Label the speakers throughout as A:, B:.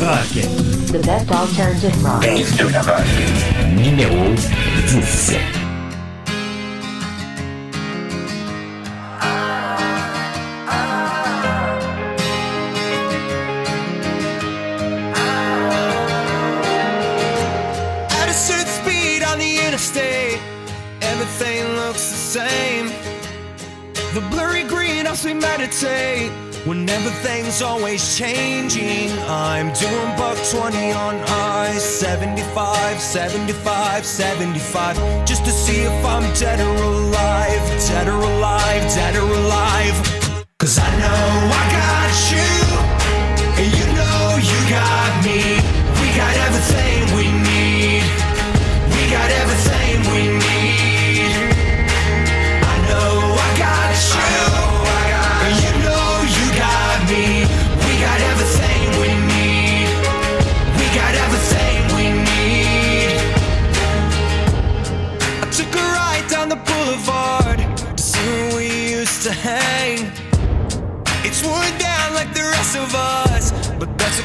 A: Rock.
B: The best alternative rock.
C: Numéro 10.
D: At a certain speed on the interstate, everything looks the same. The blurry green helps me meditate when everything's always changing. I'm doing buck 20 on I 75, 75, 75, just to see if I'm dead or alive, dead or alive, dead or alive. Cause I know I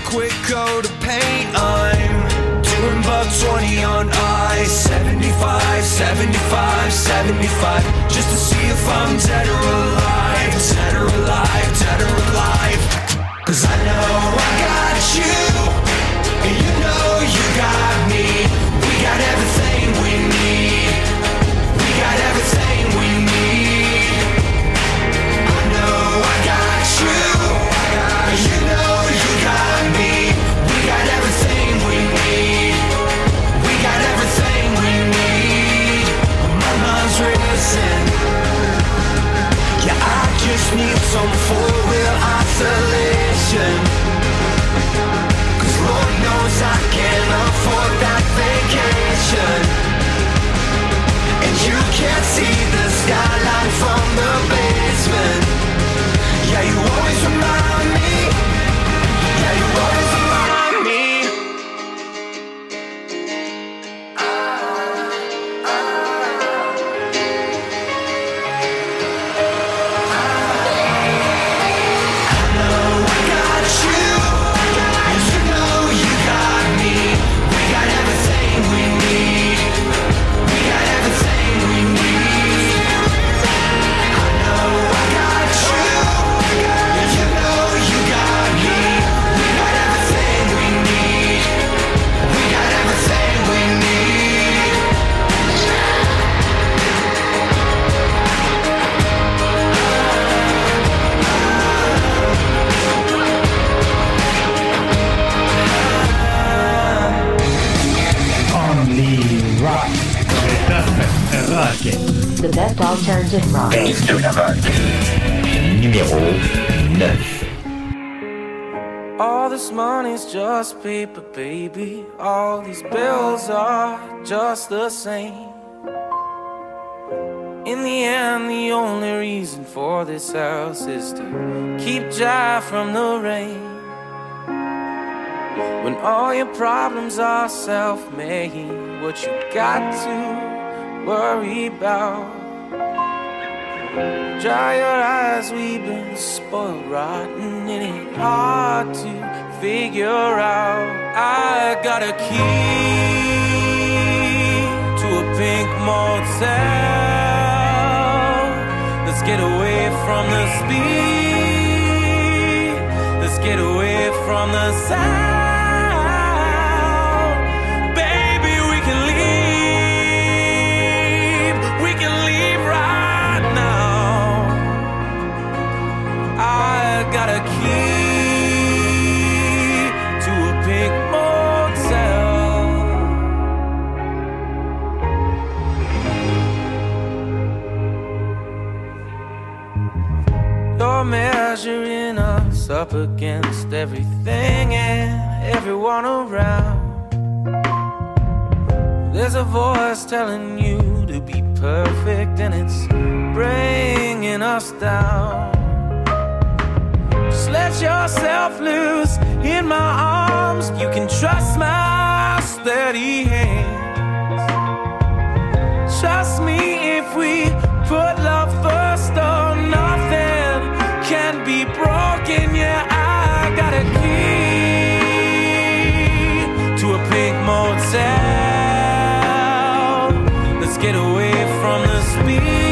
D: quick coat of paint. I'm doing buck 20 on I 75, 75, 75, just to see if I'm dead or alive, dead or alive, dead or alive. Cause I know I got you,
A: rock.
B: The best alternative rock.
C: Numéro 9.
E: All this money's just paper, baby. All these bills are just the same. In the end, the only reason for this house is to keep dry from the rain. When all your problems are self made, what you got to worry about? Dry your eyes, we've been spoiled rotten. It ain't hard to figure out. I got a key to a pink motel. Let's get away from the speed. Let's get away from the sound. Measuring us up against everything and everyone around. There's a voice telling you to be perfect, and it's bringing us down. Just let yourself loose in my arms. You can trust my steady hands. Trust me if we away from the speed.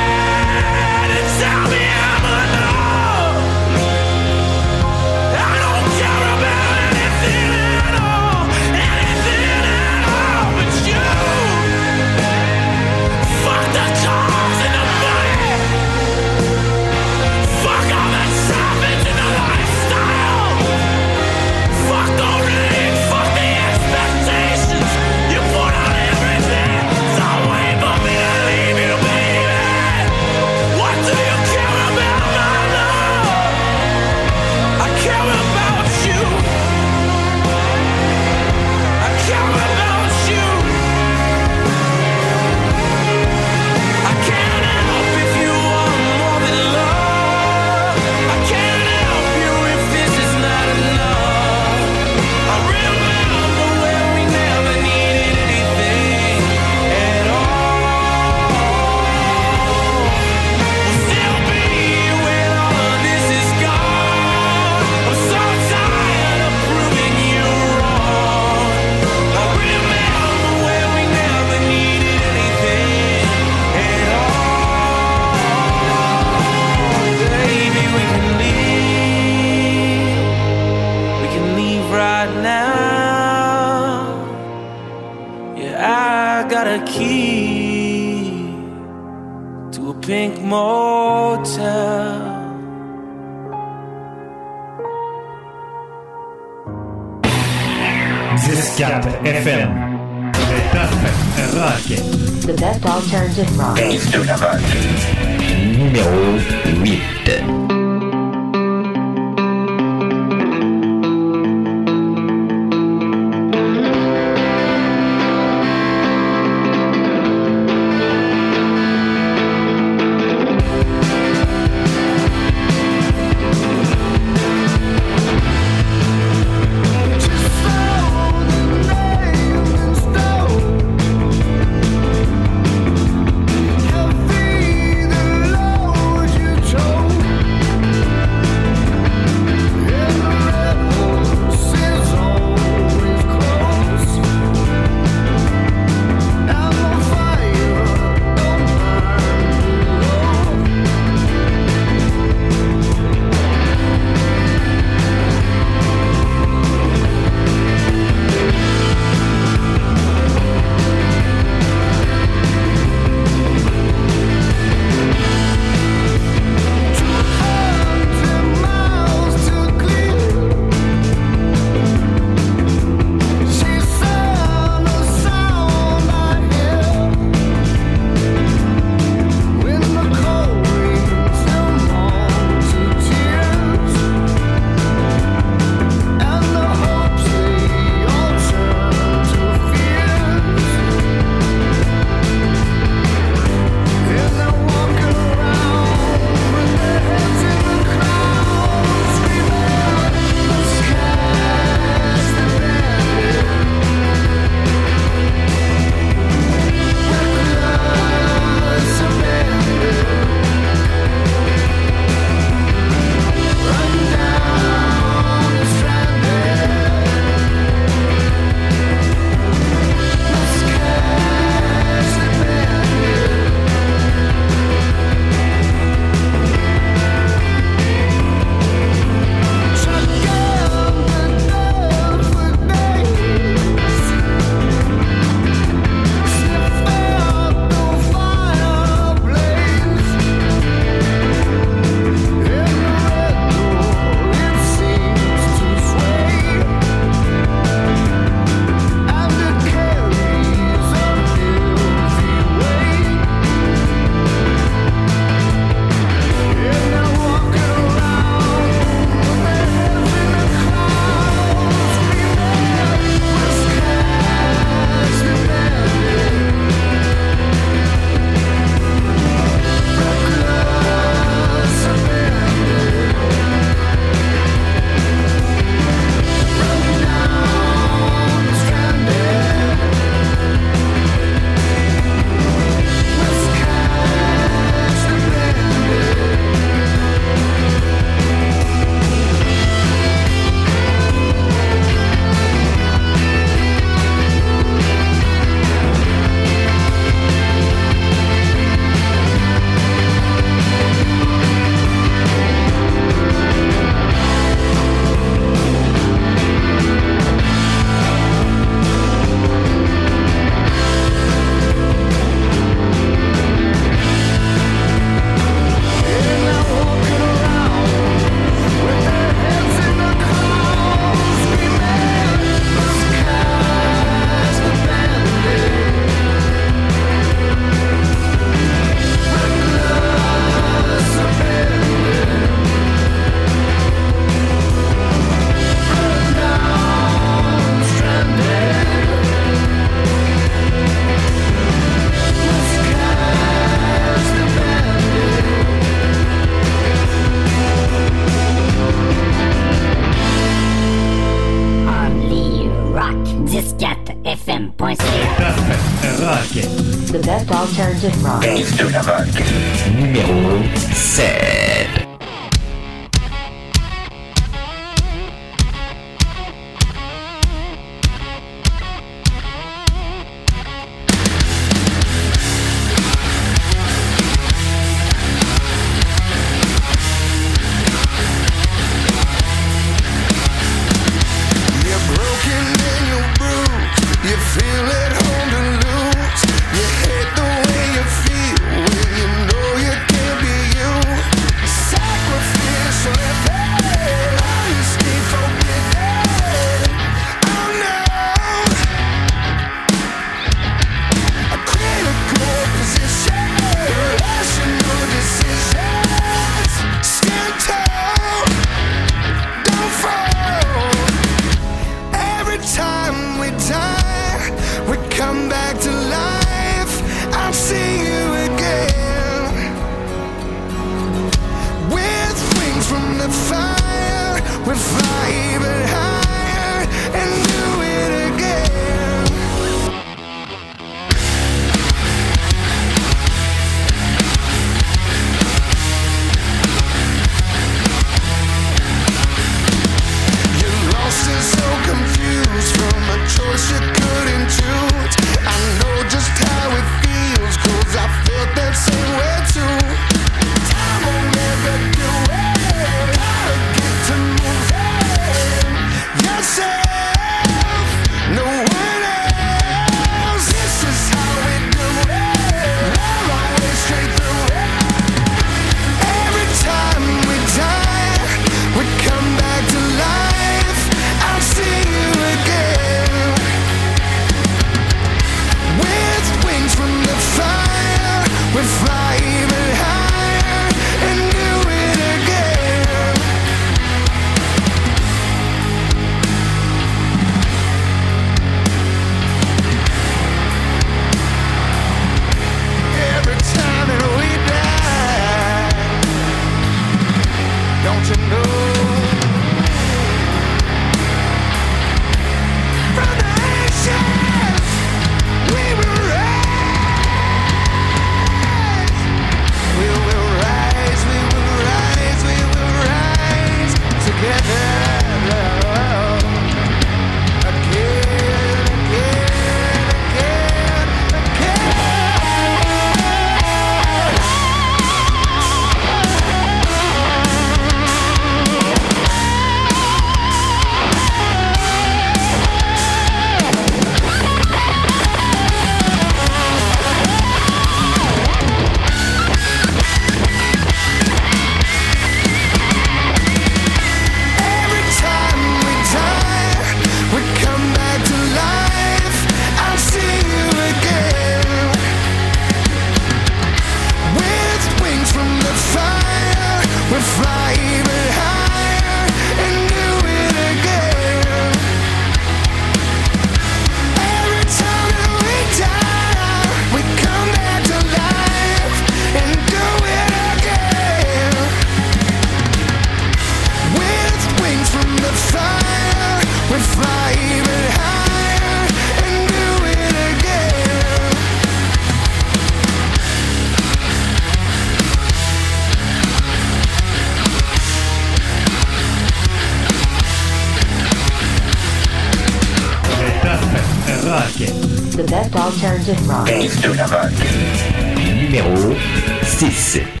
C: Numéro
F: 6.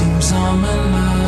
G: Seems ominous.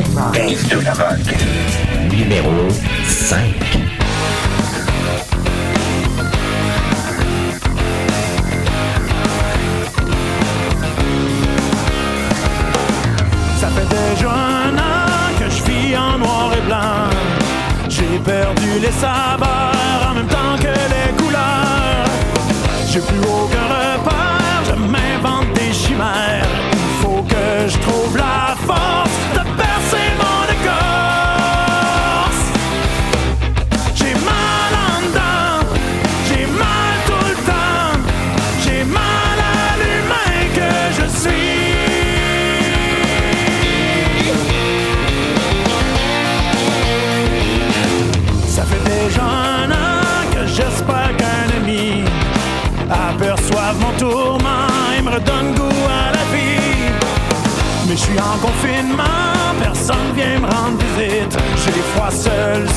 F: de la vague. Numéro 5.
H: Ça fait déjà un an que je vis en noir et blanc. J'ai perdu les sabbats confinement, personne vient me rendre visite. J'ai froid seul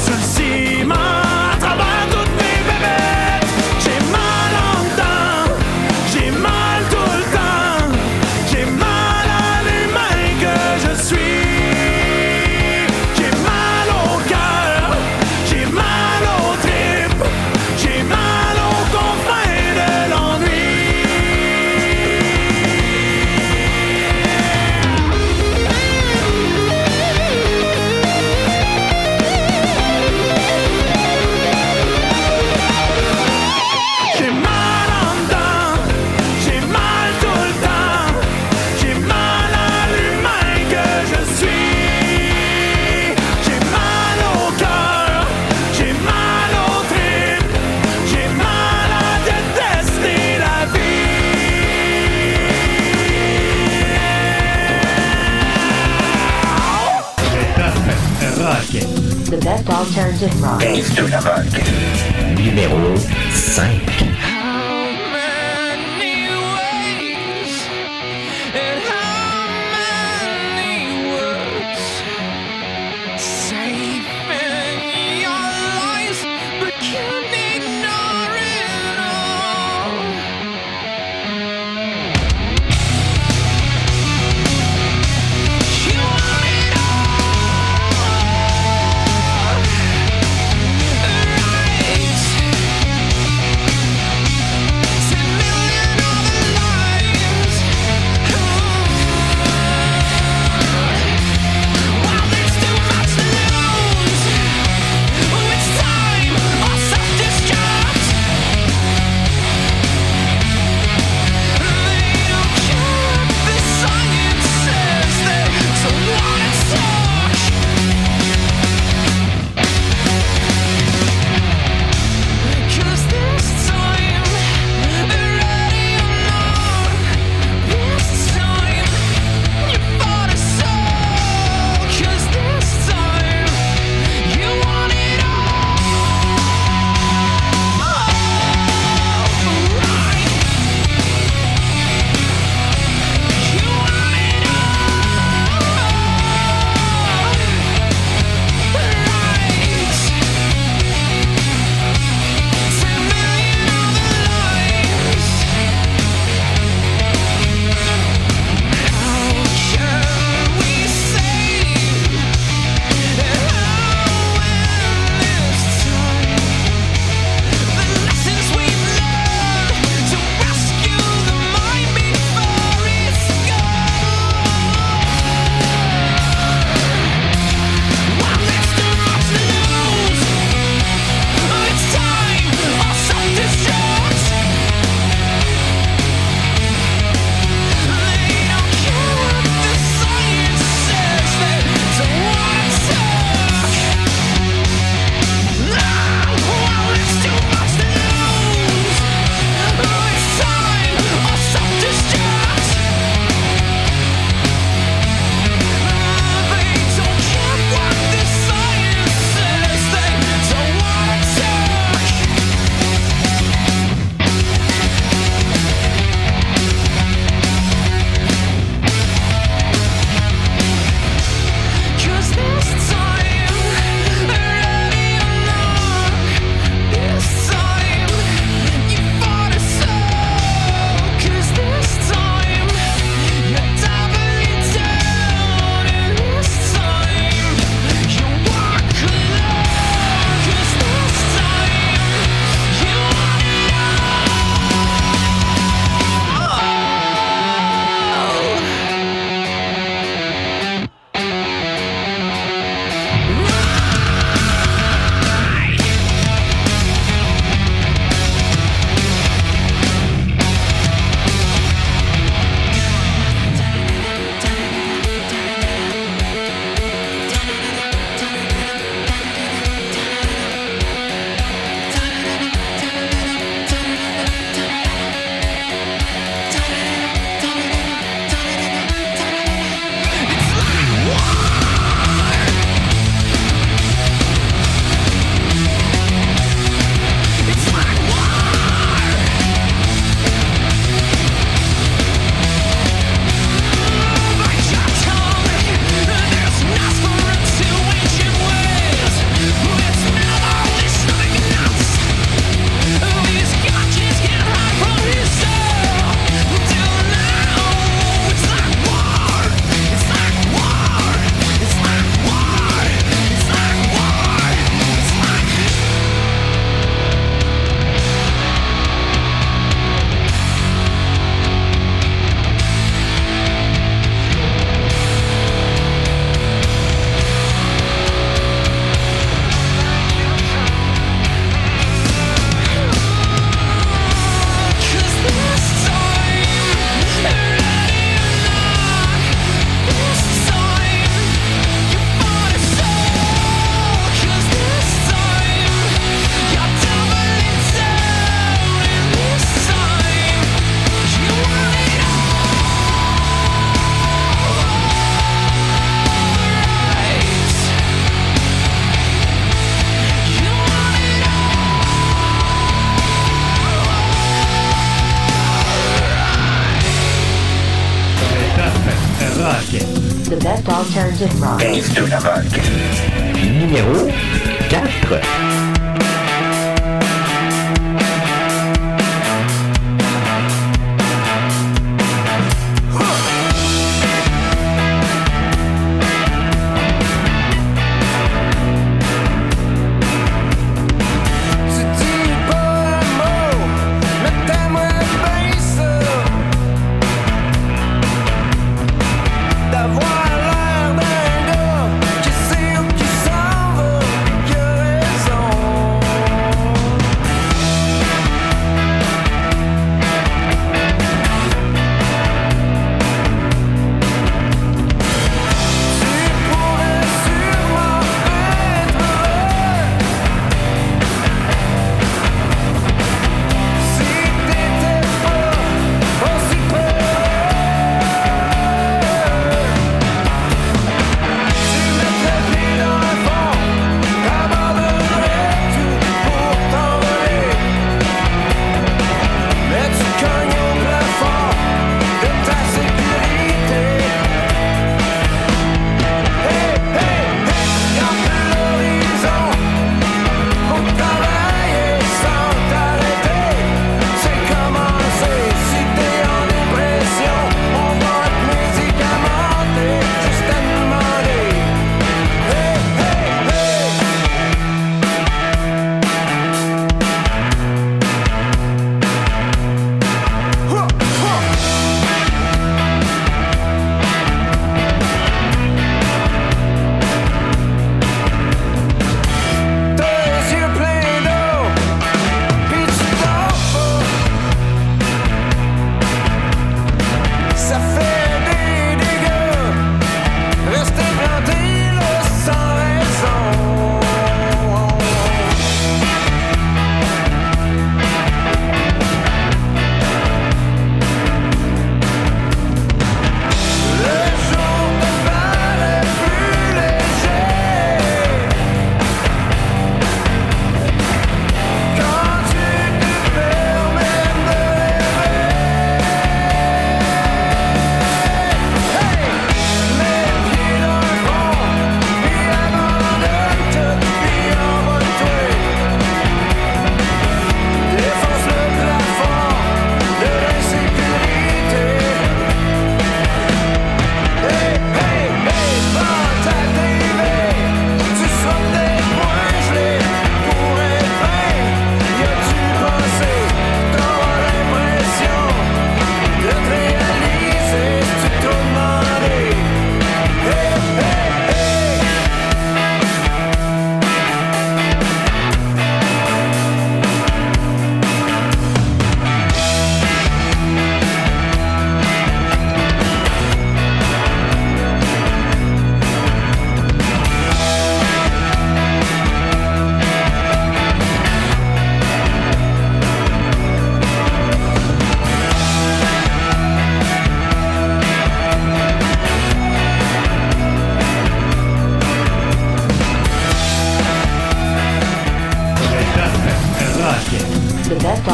I: Alternative Rock.
F: Numéro
C: 4.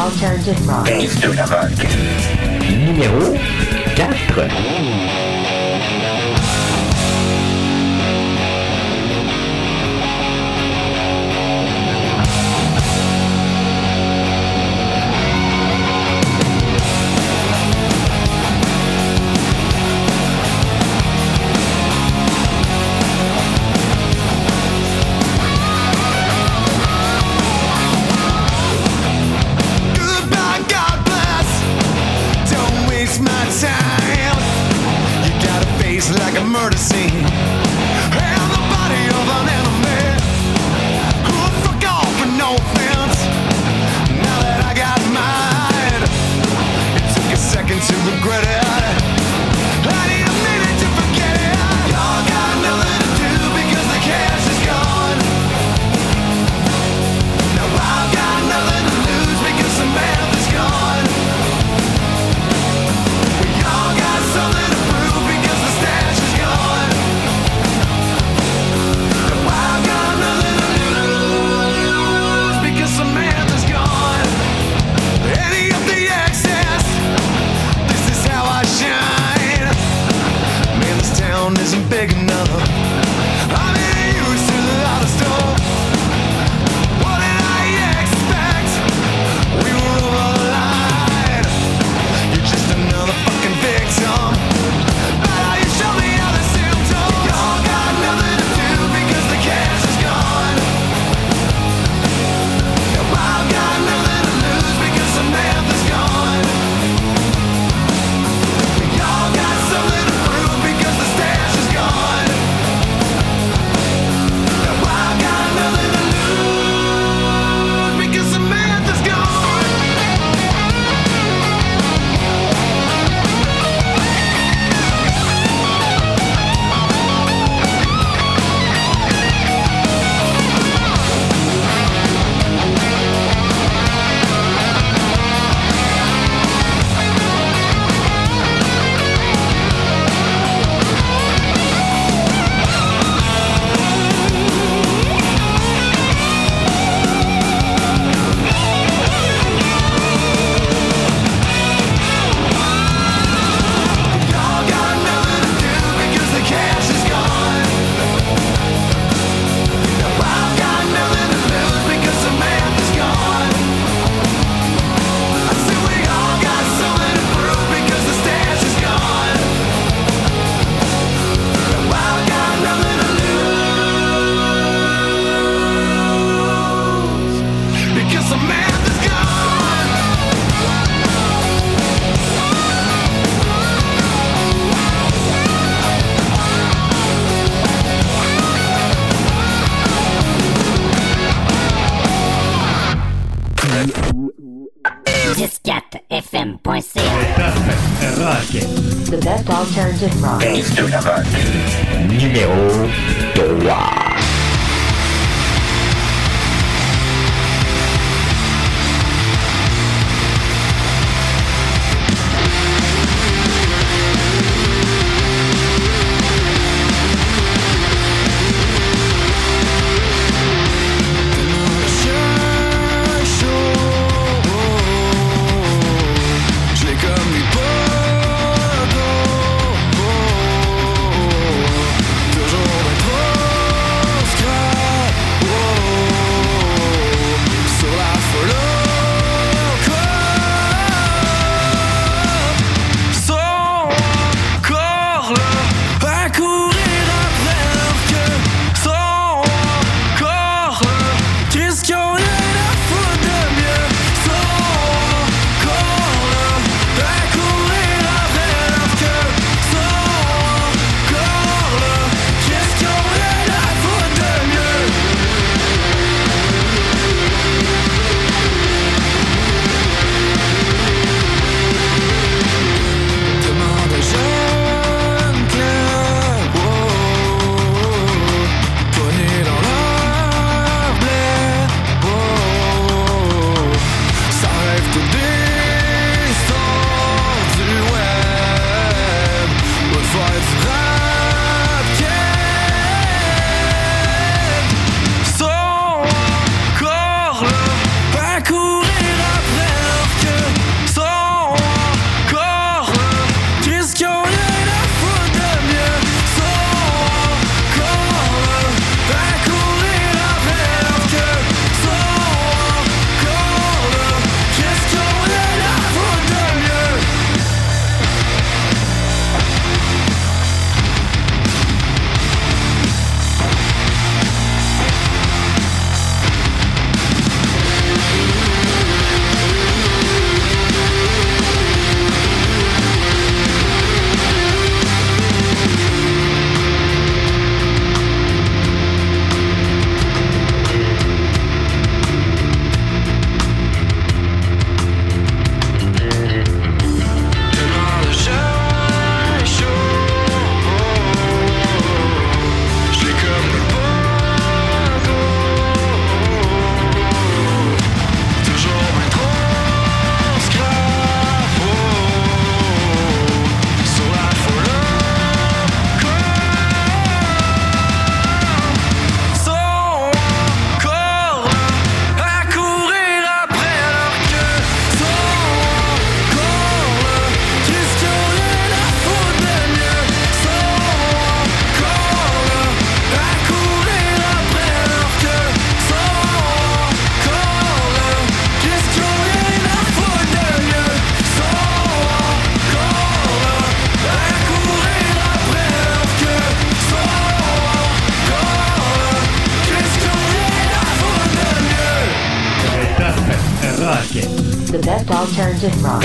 B: Alternative Rock.
J: Base de la
K: rock.
L: Numéro
B: 4.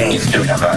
B: Alternative rock.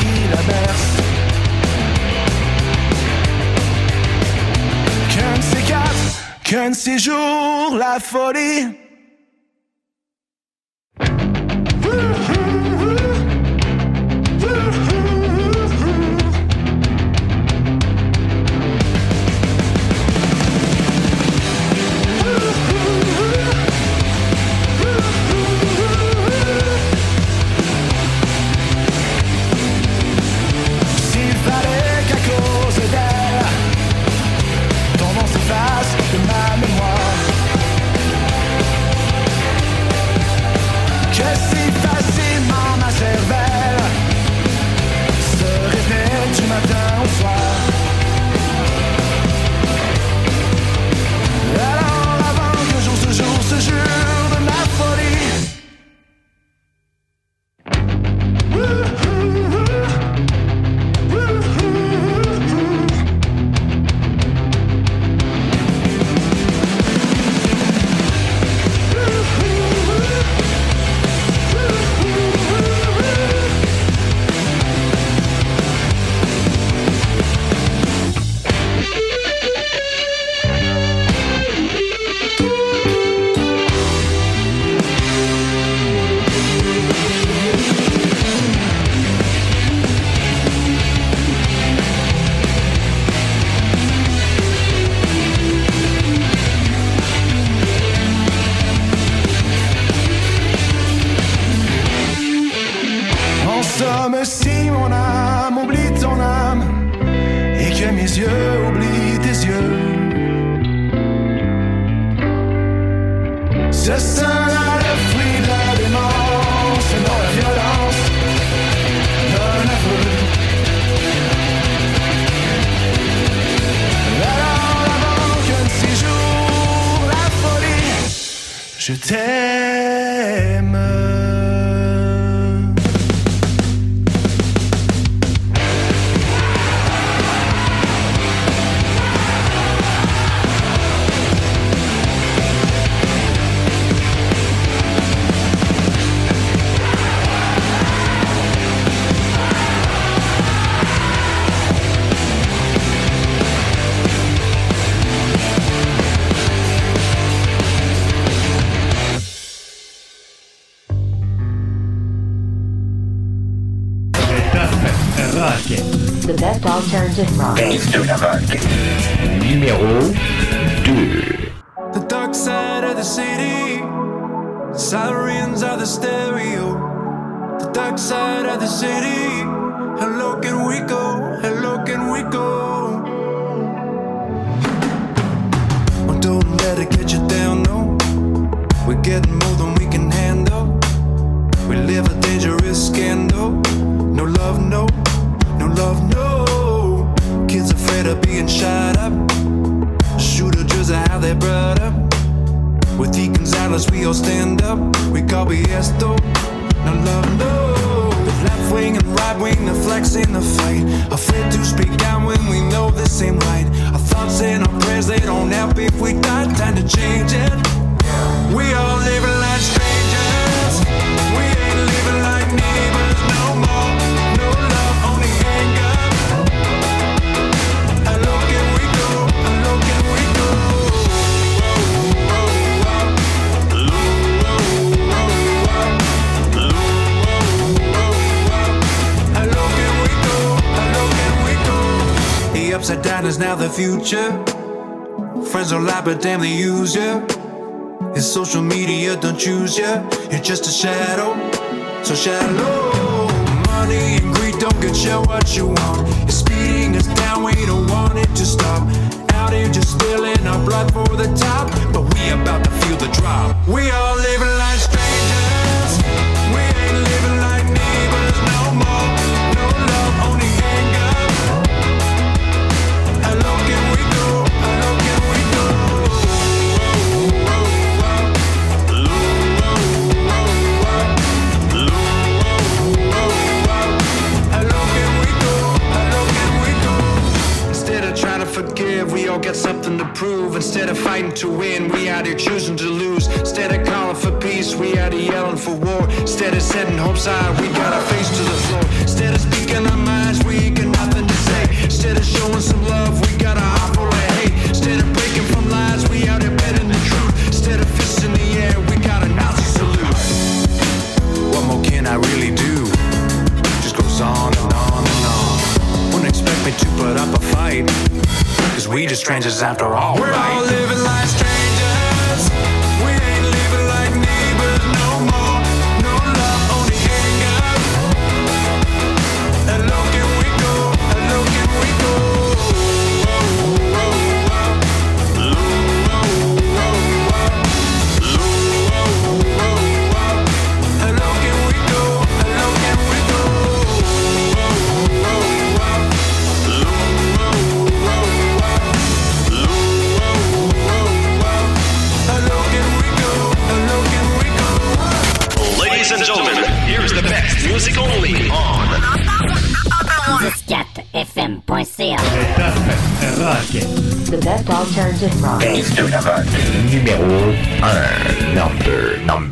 D: Qui la berce. Qu'un de ces quatre, qu'un de ces jours, la folie. Ce sera le fruit de la démence et la violence d'un aveu. Alors, avant qu'un de ces jours, la folie, je t'aime.
C: Numéro 2.
D: The dark side of the city. Sirens are the stereo. The dark side of the city. Hello, can we go? Hello, can we go? Oh, don't let it get you down, no. We're getting more than we can handle. We live a dangerous scandal. No love, no. No love, no. Afraid of being shot up. Shooter just how they brought up. With E. Gonzalez, we all stand up. We call BS though. No love, no. Left wing and right wing, the flex in the fight. Afraid to speak down when we know this ain't right. Our thoughts and our prayers, they don't help if we die. Time to change it. We all living the future. Friends don't lie, but damn, they use you. It's social media, don't choose you. You're just a shadow, so shallow. money and greed don't get you what you want. It's speeding us down, we don't want it to stop. Out here just spilling our blood for the top, but we about to feel the drop. We all living like strangers. We ain't living like all got something to prove. Instead of fighting to win, we out here choosing to lose. Instead of calling for peace, we out here yelling for war. Instead of setting hopes high, we got our face to the floor. Instead of speaking our minds, we ain't got nothing to say. Instead of showing some love, we got a we just strangers after all. We're all living like strangers.
B: Alternative rock.
C: Numéro 1. Number, number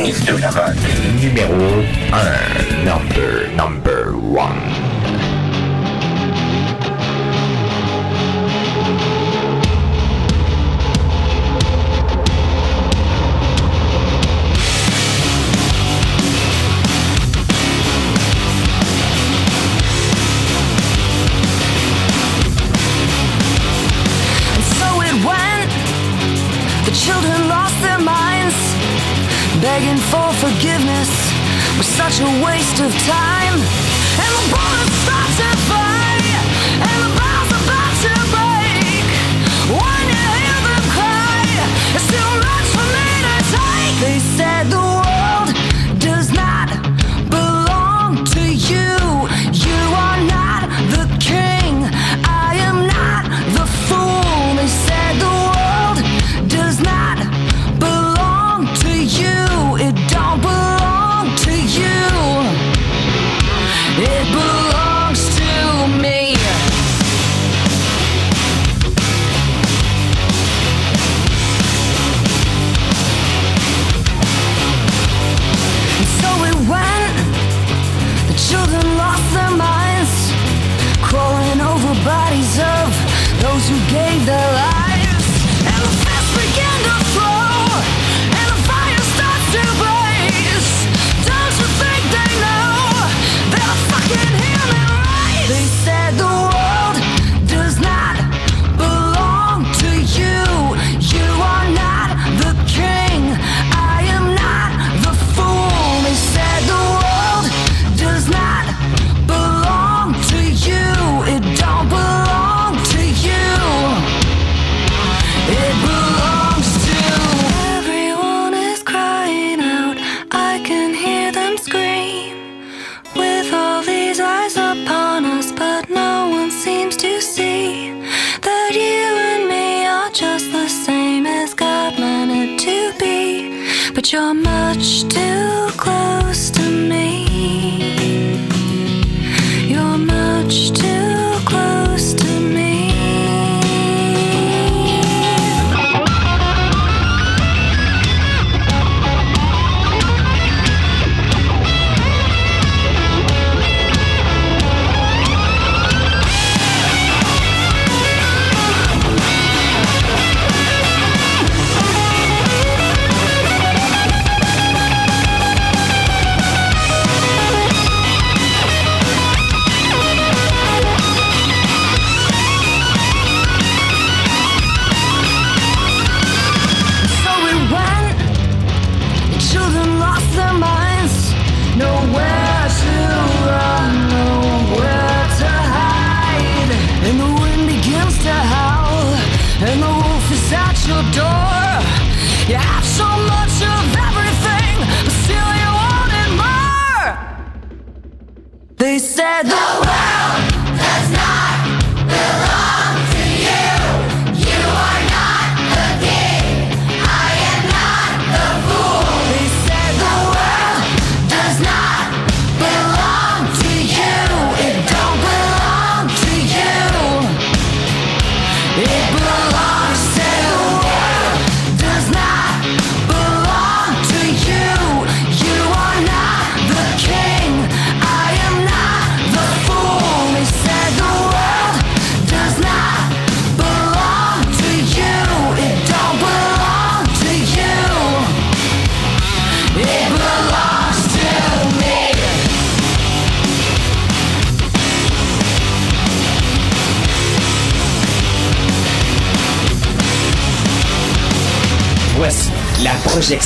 B: alternative rock.
C: Numéro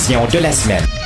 C: de la semaine.